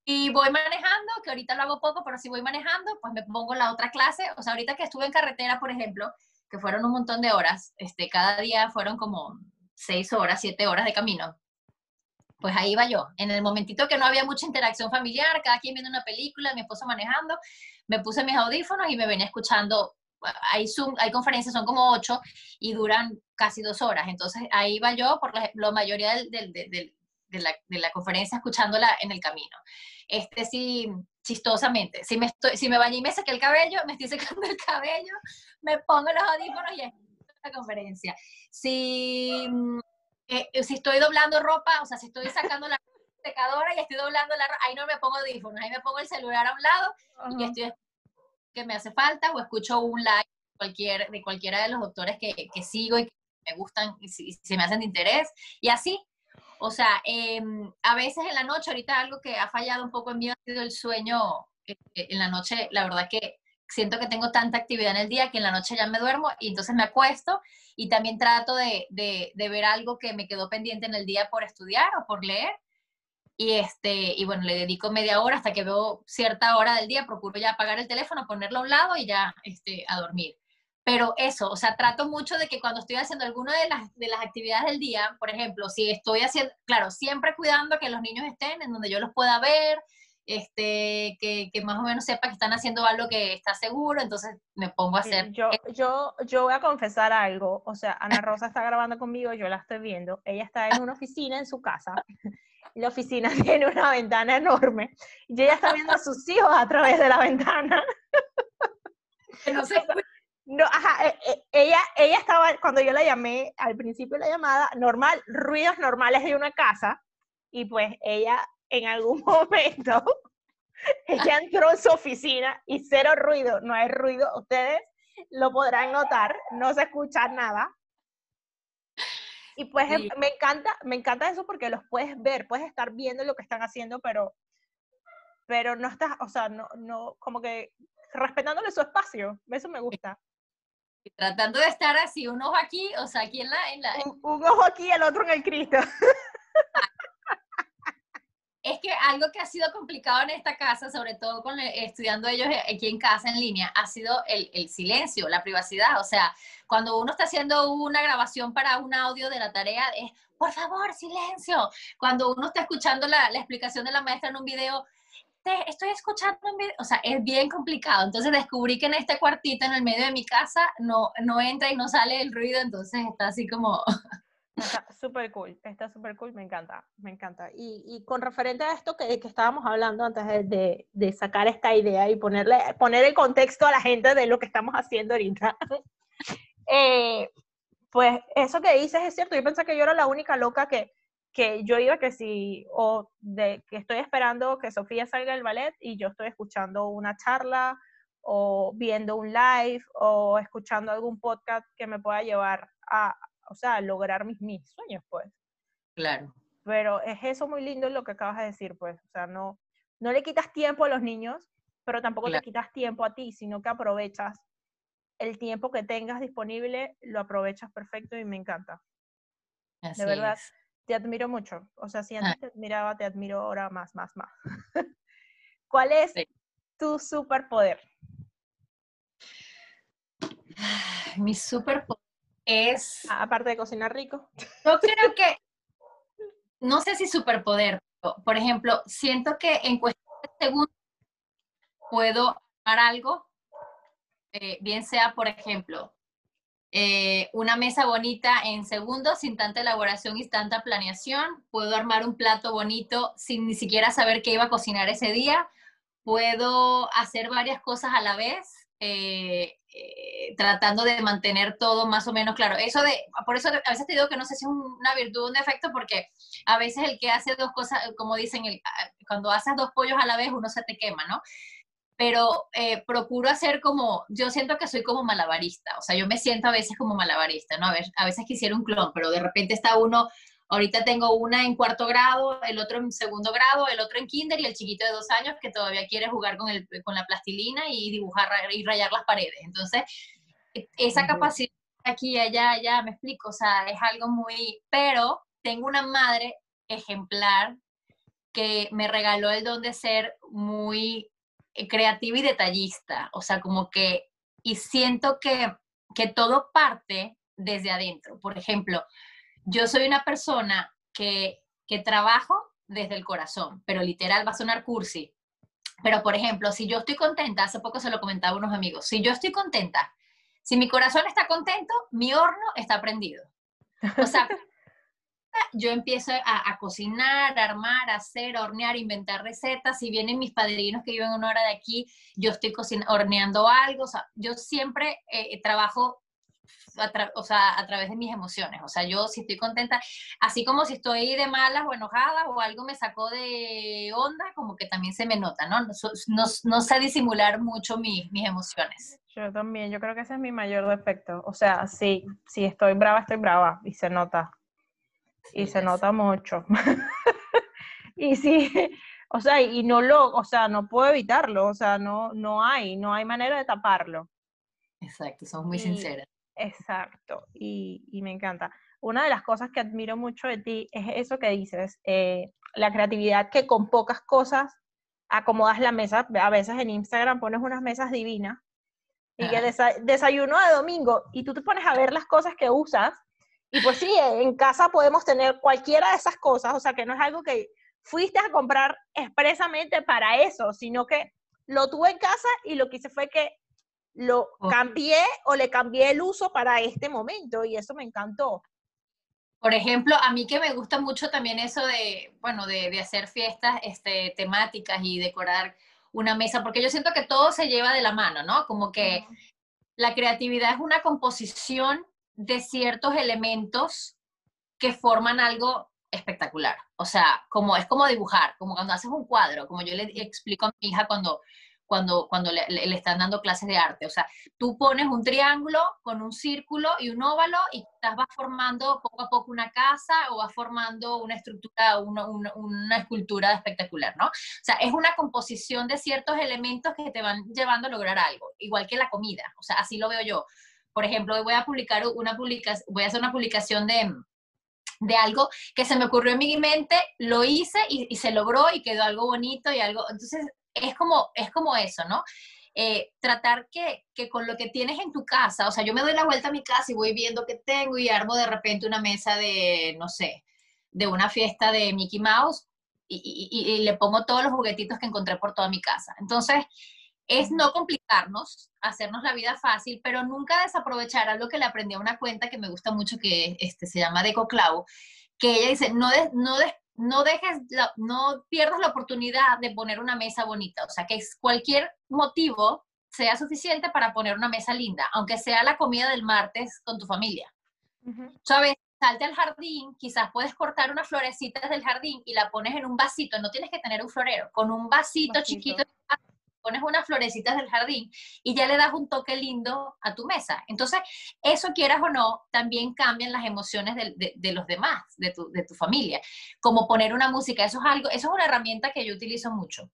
y voy manejando, que ahorita lo hago poco, pero si voy manejando, pues me pongo la otra clase. O sea, ahorita que estuve en carretera, por ejemplo, que fueron un montón de horas, este, cada día fueron como seis horas, siete horas de camino pues ahí iba yo. En el momentito que no había mucha interacción familiar, cada quien viendo una película, mi esposo manejando, me puse mis audífonos y me venía escuchando. Hay, Zoom, hay conferencias, son como ocho y duran casi dos horas. Entonces ahí iba yo por la, mayoría de, la, conferencia escuchándola en el camino. Este sí, chistosamente, si me, estoy, si me bañé y me saqué el cabello, me estoy secando el cabello, me pongo los audífonos y escucho la conferencia. Si eh, eh, si estoy doblando ropa, o sea, si estoy sacando la secadora y estoy doblando la ropa, ahí no me pongo audífonos, ahí me pongo el celular a un lado y estoy me hace falta o escucho un live cualquier, de cualquiera de los doctores que, que sigo y que me gustan y se me hacen de interés. Y así, o sea, em, a veces en la noche, ahorita algo que ha fallado un poco en mí ha sido el sueño eh, en la noche, la verdad que siento que tengo tanta actividad en el día que en la noche ya me duermo y entonces me acuesto y también trato de, de, ver algo que me quedó pendiente en el día por estudiar o por leer. Y, este, y bueno, le dedico media hora hasta que veo cierta hora del día, procuro ya apagar el teléfono, ponerlo a un lado y ya este, a dormir. Pero eso, o sea, trato mucho de que cuando estoy haciendo alguna de las, de las actividades del día, por ejemplo, si estoy haciendo, claro, siempre cuidando que los niños estén en donde yo los pueda ver, este, que, que, más o menos sepa que están haciendo algo que está seguro, entonces me pongo a hacer. Yo, yo, yo voy a confesar algo, o sea, Ana Rosa está grabando conmigo, yo la estoy viendo, ella está en una oficina en su casa, la oficina tiene una ventana enorme, y ella está viendo a sus hijos a través de la ventana. no sé. No, ajá, eh, eh, ella, ella estaba, cuando yo la llamé al principio de la llamada, normal, ruidos normales de una casa, y pues ella en algún momento ella entró en su oficina y cero ruido, no hay ruido, ustedes lo podrán notar, no se escucha nada. Y pues me encanta, me encanta eso porque los puedes ver, puedes estar viendo lo que están haciendo, pero, pero no estás, o sea, no, no, como que respetándole su espacio, eso me gusta. tratando de estar así, un ojo aquí, o sea, aquí en la... En la... Un, un, ojo aquí, el otro en el Cristo. Es que algo que ha sido complicado en esta casa, sobre todo con estudiando ellos aquí en casa en línea, ha sido el, silencio, la privacidad. O sea, cuando uno está haciendo una grabación para un audio de la tarea, es, por favor, silencio. Cuando uno está escuchando la, la explicación de la maestra en un video, te estoy escuchando un video, o sea, es bien complicado. Entonces descubrí que en este cuartito, en el medio de mi casa, no, no entra y no sale el ruido, entonces está así como... Está súper cool, está súper cool, me encanta, me encanta. Y, y, con referente a esto que, que estábamos hablando antes de, de, sacar esta idea y ponerle, poner el contexto a la gente de lo que estamos haciendo ahorita, eh, pues eso que dices es cierto, yo pensé que yo era la única loca que, que yo iba que si, o de que estoy esperando que Sofía salga del ballet y yo estoy escuchando una charla o viendo un live o escuchando algún podcast que me pueda llevar a, o sea, lograr mis, mis sueños, pues. Claro. Pero es eso muy lindo lo que acabas de decir, pues. O sea, no, no le quitas tiempo a los niños, pero tampoco le quitas tiempo a ti, sino que aprovechas el tiempo que tengas disponible, lo aprovechas perfecto y me encanta. de verdad, te admiro mucho. O sea, si antes ah. te admiraba, te admiro ahora más, más, más. ¿Cuál es tu superpoder? Mi superpoder es... Ah, aparte de cocinar rico. Yo creo que, no sé si superpoder, por ejemplo, siento que en cuestión de segundos puedo hacer algo, eh, bien sea, por ejemplo, eh, una mesa bonita en segundos, sin tanta elaboración y tanta planeación. Puedo armar un plato bonito sin ni siquiera saber qué iba a cocinar ese día. Puedo hacer varias cosas a la vez. Eh, eh, tratando de mantener todo más o menos claro. Eso de, por eso a veces te digo que no sé si es una virtud o un defecto, porque a veces el que hace dos cosas, como dicen, cuando haces dos pollos a la vez, uno se te quema, ¿no? Pero eh, procuro hacer como, yo siento que soy como malabarista, o sea, yo me siento a veces como malabarista, ¿no? A, ver, a veces quisiera un clon, pero de repente está uno Ahorita tengo una en cuarto grado, el otro en segundo grado, el otro en kinder y el chiquito de dos años que todavía quiere jugar con, el, con la plastilina y dibujar y rayar las paredes. Entonces, e, esa capacidad aquí y allá, allá, me explico, o sea, es algo muy... Pero tengo una madre ejemplar que me regaló el don de ser muy eh, creativa y detallista, o sea, como que, y siento que, que todo parte desde adentro. Por ejemplo, yo soy una persona que, que trabajo desde el corazón, pero literal va a sonar cursi. Pero, por ejemplo, si yo estoy contenta, hace poco se lo comentaba a unos amigos, si yo estoy contenta, si mi corazón está contento, mi horno está prendido. O sea, yo empiezo a, cocinar, a armar, a hacer, hornear, a inventar recetas. Si vienen mis padrinos que viven una hora de aquí, yo estoy horneando algo. O sea, yo siempre eh, trabajo a, o sea, a través de mis emociones. O sea, yo si estoy contenta, así como si estoy de malas o enojada o algo me sacó de onda, como que también se me nota, ¿no? No, no, sé disimular mucho mis, mis emociones. Yo también, yo creo que ese es mi mayor defecto. O sea, sí, si estoy brava, estoy brava y se nota. y se nota mucho. y sí, o sea, y no lo, o sea, no puedo evitarlo, o sea, no, no hay, no hay manera de taparlo. Exacto, somos muy sinceras. Exacto, y, me encanta. Una de las cosas que admiro mucho de ti es eso que dices, eh, la creatividad que con pocas cosas acomodas la mesa. A veces en Instagram pones unas mesas divinas y que desayuno de domingo y tú te pones a ver las cosas que usas y pues sí, en casa podemos tener cualquiera de esas cosas, o sea que no es algo que fuiste a comprar expresamente para eso, sino que lo tuve en casa y lo que hice fue que lo cambié o le cambié el uso para este momento y eso me encantó. Por ejemplo, a mí que me gusta mucho también eso de, bueno, de, hacer fiestas este, temáticas y decorar una mesa, porque yo siento que todo se lleva de la mano, ¿no? Como que la creatividad es una composición de ciertos elementos que forman algo espectacular. O sea, como es como dibujar, como cuando haces un cuadro, como yo le explico a mi hija cuando cuando, cuando le, le, están dando clases de arte. O sea, tú pones un triángulo con un círculo y un óvalo y estás vas formando poco a poco una casa o vas formando una estructura, una, una, una, escultura espectacular, ¿no? O sea, es una composición de ciertos elementos que te van llevando a lograr algo, igual que la comida. O sea, así lo veo yo. Por ejemplo, hoy voy a publicar una publicación, voy a hacer una publicación de de algo que se me ocurrió en mi mente, lo hice y, y, se logró y quedó algo bonito y algo, entonces es como, es como eso, ¿no? Eh, tratar que, que, con lo que tienes en tu casa, o sea, yo me doy la vuelta a mi casa y voy viendo qué tengo y armo de repente una mesa de, no sé, de una fiesta de Mickey Mouse y, le pongo todos los juguetitos que encontré por toda mi casa. Entonces, es no complicarnos, hacernos la vida fácil, pero nunca desaprovechar algo que le aprendí a una cuenta que me gusta mucho, que este, se llama Deco Clau, que ella dice, no, no, no dejes, no pierdas la oportunidad de poner una mesa bonita. O sea, que cualquier motivo sea suficiente para poner una mesa linda, aunque sea la comida del martes con tu familia. ¿Sabes? Salte al jardín, quizás puedes cortar unas florecitas del jardín y la pones en un vasito. No tienes que tener un florero, con un vasito. chiquito pones unas florecitas del jardín y ya le das un toque lindo a tu mesa. Entonces, eso quieras o no, también cambian las emociones de, los demás, de tu, de tu, familia. Como poner una música, eso es algo, eso es una herramienta que yo utilizo mucho.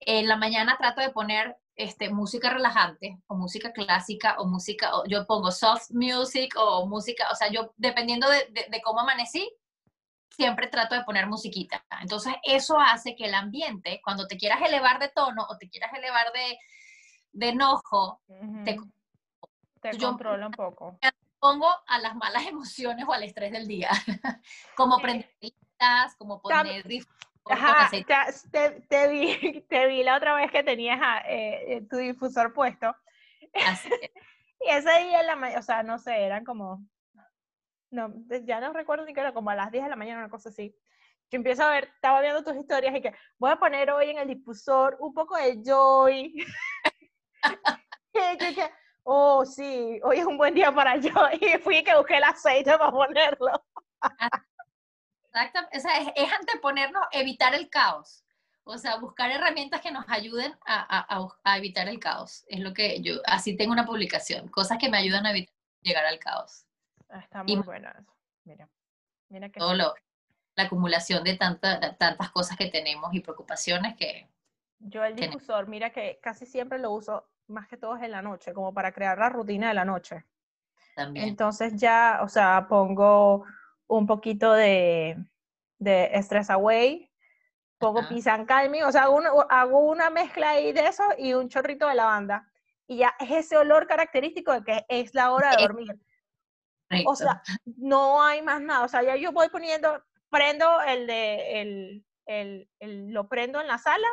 En la mañana trato de poner este, música relajante o música clásica o música, o yo pongo soft music o música, o sea, yo dependiendo de, de cómo amanecí, siempre trato de poner musiquita. Entonces, eso hace que el ambiente, cuando te quieras elevar de tono o te quieras elevar de, de enojo, te, te controla un poco. Pongo a las malas emociones o al estrés del día. como prender como poner Ajá, te, te, vi, te vi la otra vez que tenías eh, tu difusor puesto. Así y ese día, la o sea, no sé, eran como, no, ya no recuerdo ni que era como a las 10 de la mañana, una cosa así. Yo empiezo a ver, estaba viendo tus historias y que voy a poner hoy en el difusor un poco de Joy. y dije, oh, sí, hoy es un buen día para Joy. Y fui que busqué el aceite para ponerlo. Exacto, o sea, es, es anteponernos, evitar el caos. O sea, buscar herramientas que nos ayuden a, evitar el caos. Es lo que yo, así tengo una publicación, cosas que me ayudan a evitar llegar al caos. Ah, está muy buena Mira, mira que... Todo lo, la acumulación de tantas cosas que tenemos y preocupaciones que... Yo el difusor, mira que casi siempre lo uso más que todo en la noche, como para crear la rutina de la noche. También. Entonces ya, o sea, pongo un poquito de, de Stress Away, pongo pisan calming, o sea, hago, una mezcla ahí de eso y un chorrito de lavanda. Y ya es ese olor característico de que es la hora de dormir. O sea, no hay más nada. O sea, ya yo voy poniendo, prendo el de, el, el, lo prendo en la sala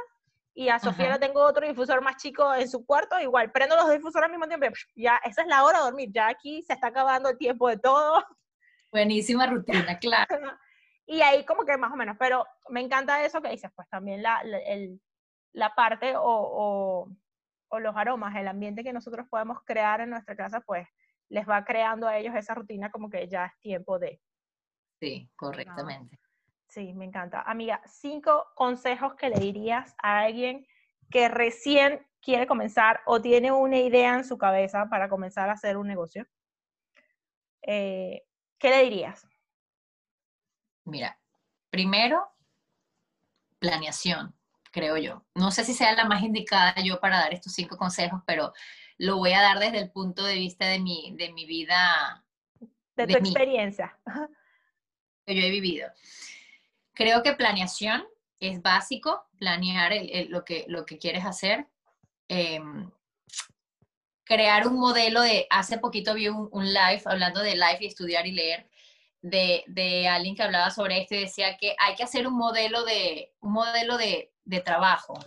y a Sofía le tengo otro difusor más chico en su cuarto, igual, prendo los difusores al mismo tiempo, ya, esa es la hora de dormir, ya aquí se está acabando el tiempo de todo. Buenísima rutina, claro. Y ahí como que más o menos, pero me encanta eso que dices, pues también la, la, parte o, o, los aromas, el ambiente que nosotros podemos crear en nuestra casa, pues les va creando a ellos esa rutina como que ya es tiempo de. Sí, correctamente. Sí, me encanta. Amiga, cinco consejos que le dirías a alguien que recién quiere comenzar o tiene una idea en su cabeza para comenzar a hacer un negocio. Eh, ¿Qué le dirías? Mira, primero, planeación, creo yo. No sé si sea la más indicada yo para dar estos cinco consejos, pero lo voy a dar desde el punto de vista de mi, de mi vida. De tu experiencia. Que yo he vivido. Creo que planeación es básico, planear lo, que, lo que quieres hacer. Em, crear un modelo de, hace poquito vi un, un, live hablando de live y estudiar y leer, de, alguien que hablaba sobre esto y decía que hay que hacer un modelo de, un modelo de, trabajo.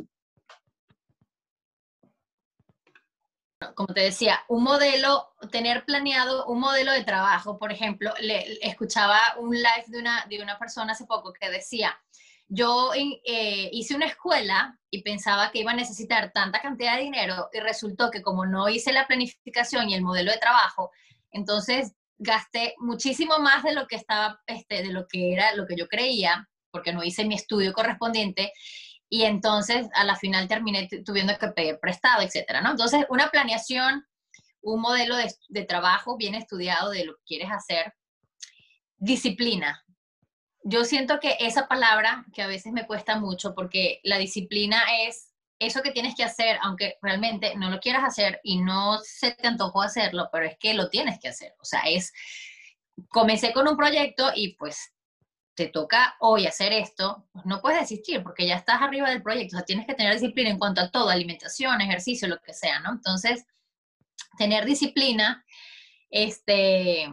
Como te decía, un modelo, tener planeado un modelo de trabajo, por ejemplo, le, escuchaba un live de una, de una persona hace poco que decía, yo eh, hice una escuela y pensaba que iba a necesitar tanta cantidad de dinero y resultó que como no hice la planificación y el modelo de trabajo, entonces gasté muchísimo más de lo que estaba, este, de lo que era, lo que yo creía, porque no hice mi estudio correspondiente, y entonces a la final terminé tuviendo que pedir prestado, etcétera, ¿no? Entonces, una planeación, un modelo de, de trabajo bien estudiado de lo que quieres hacer, disciplina. Yo siento que esa palabra, que a veces me cuesta mucho, porque la disciplina es eso que tienes que hacer, aunque realmente no lo quieras hacer y no se te antojó hacerlo, pero es que lo tienes que hacer. O sea, es, comencé con un proyecto y pues te toca hoy hacer esto, pues no puedes desistir porque ya estás arriba del proyecto, o sea, tienes que tener disciplina en cuanto a todo, alimentación, ejercicio, lo que sea, ¿no? Entonces, tener disciplina, este,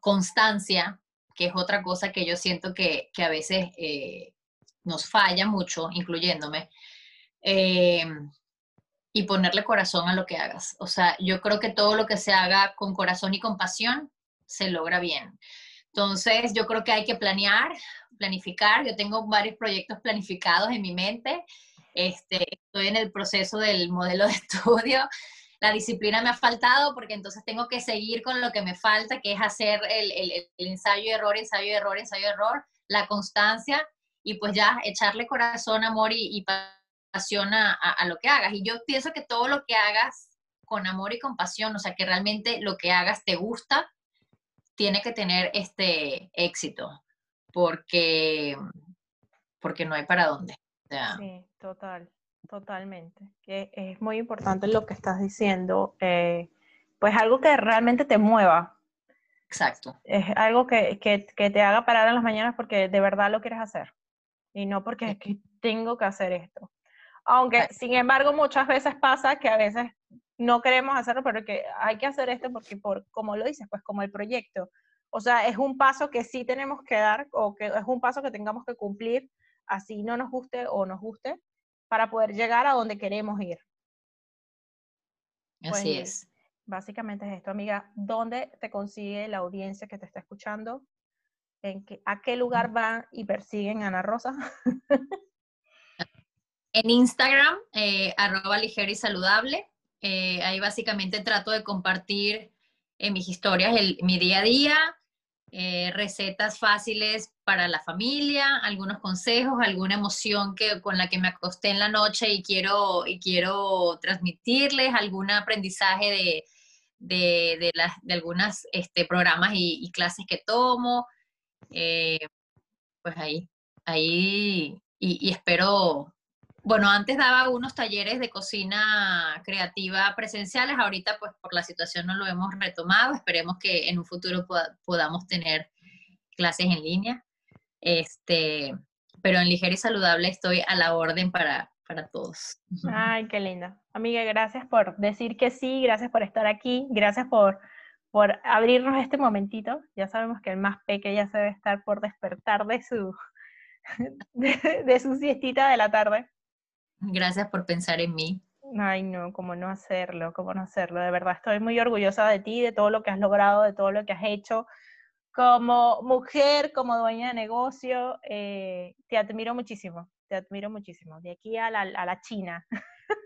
constancia, que es otra cosa que yo siento que, a veces eh, nos falla mucho, incluyéndome, eh, y ponerle corazón a lo que hagas. O sea, yo creo que todo lo que se haga con corazón y con pasión se logra bien. Entonces, yo creo que hay que planear, planificar. Yo tengo varios proyectos planificados en mi mente. Este, estoy en el proceso del modelo de estudio. La disciplina me ha faltado porque entonces tengo que seguir con lo que me falta, que es hacer el, ensayo, error, ensayo, error, ensayo, error, la constancia y pues ya echarle corazón, amor y, y a, lo que hagas. Y yo pienso que todo lo que hagas con amor y compasión, o sea, que realmente lo que hagas te gusta, tiene que tener este éxito, porque, porque no hay para dónde. sí, total, totalmente. Que es muy importante lo que estás diciendo, eh, pues algo que realmente te mueva. Exacto. Es algo que, que, que, te haga parar en las mañanas porque de verdad lo quieres hacer y no porque es que tengo que hacer esto. Aunque, sin embargo, muchas veces pasa que a veces no queremos hacerlo, pero que hay que hacer esto porque, por, como lo dices, pues como el proyecto. O sea, es un paso que sí tenemos que dar o que es un paso que tengamos que cumplir, así no nos guste o nos guste, para poder llegar a donde queremos ir. Así pues, es. Básicamente es esto, amiga. ¿Dónde te consigue la audiencia que te está escuchando? ¿En qué, ¿A qué lugar van y persiguen a Ana Rosa? en Instagram, eh, arroba ligero y saludable. Eh, ahí básicamente trato de compartir en mis historias el, mi día a día, eh, recetas fáciles para la familia, algunos consejos, alguna emoción que, con la que me acosté en la noche y quiero, y quiero transmitirles, algún aprendizaje de, de, de, algunos este, programas y, clases que tomo. Eh, pues ahí, ahí, y, y espero bueno, antes daba unos talleres de cocina creativa presenciales, ahorita pues por la situación no lo hemos retomado, esperemos que en un futuro podamos tener clases en línea. Este, pero en ligero y saludable estoy a la orden para, para todos. Ay, qué linda. Amiga, gracias por decir que sí, gracias por estar aquí, gracias por, por abrirnos este momentito. Ya sabemos que el más pequeño ya se debe estar por despertar de su, de su siestita de la tarde. Gracias por pensar en mí. Ay, no, cómo no hacerlo, cómo no hacerlo. De verdad, estoy muy orgullosa de ti, de todo lo que has logrado, de todo lo que has hecho. Como mujer, como dueña de negocio, eh, te admiro muchísimo, te admiro muchísimo. De aquí a la, a la China.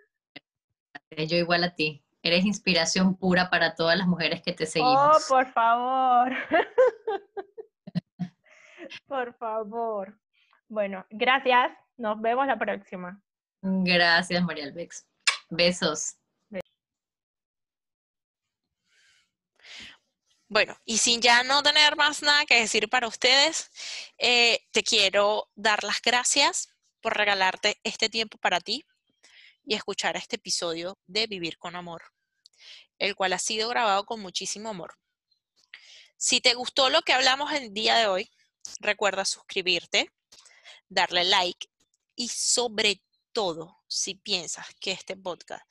Yo igual a ti. Eres inspiración pura para todas las mujeres que te seguimos. Oh, por favor. por favor. Bueno, gracias. Nos vemos la próxima. Gracias, María Albex. Besos. Bueno, y sin ya no tener más nada que decir para ustedes, eh, te quiero dar las gracias por regalarte este tiempo para ti y escuchar este episodio de Vivir con Amor, el cual ha sido grabado con muchísimo amor. Si te gustó lo que hablamos el día de hoy, recuerda suscribirte, darle like y sobre todo, si piensas que este podcast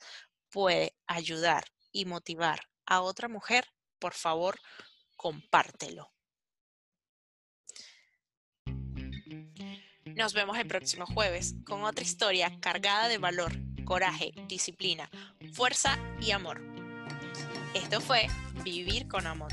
puede ayudar y motivar a otra mujer, por favor, compártelo. Nos vemos el próximo jueves con otra historia cargada de valor, coraje, disciplina, fuerza y amor. Esto fue Vivir con Amor.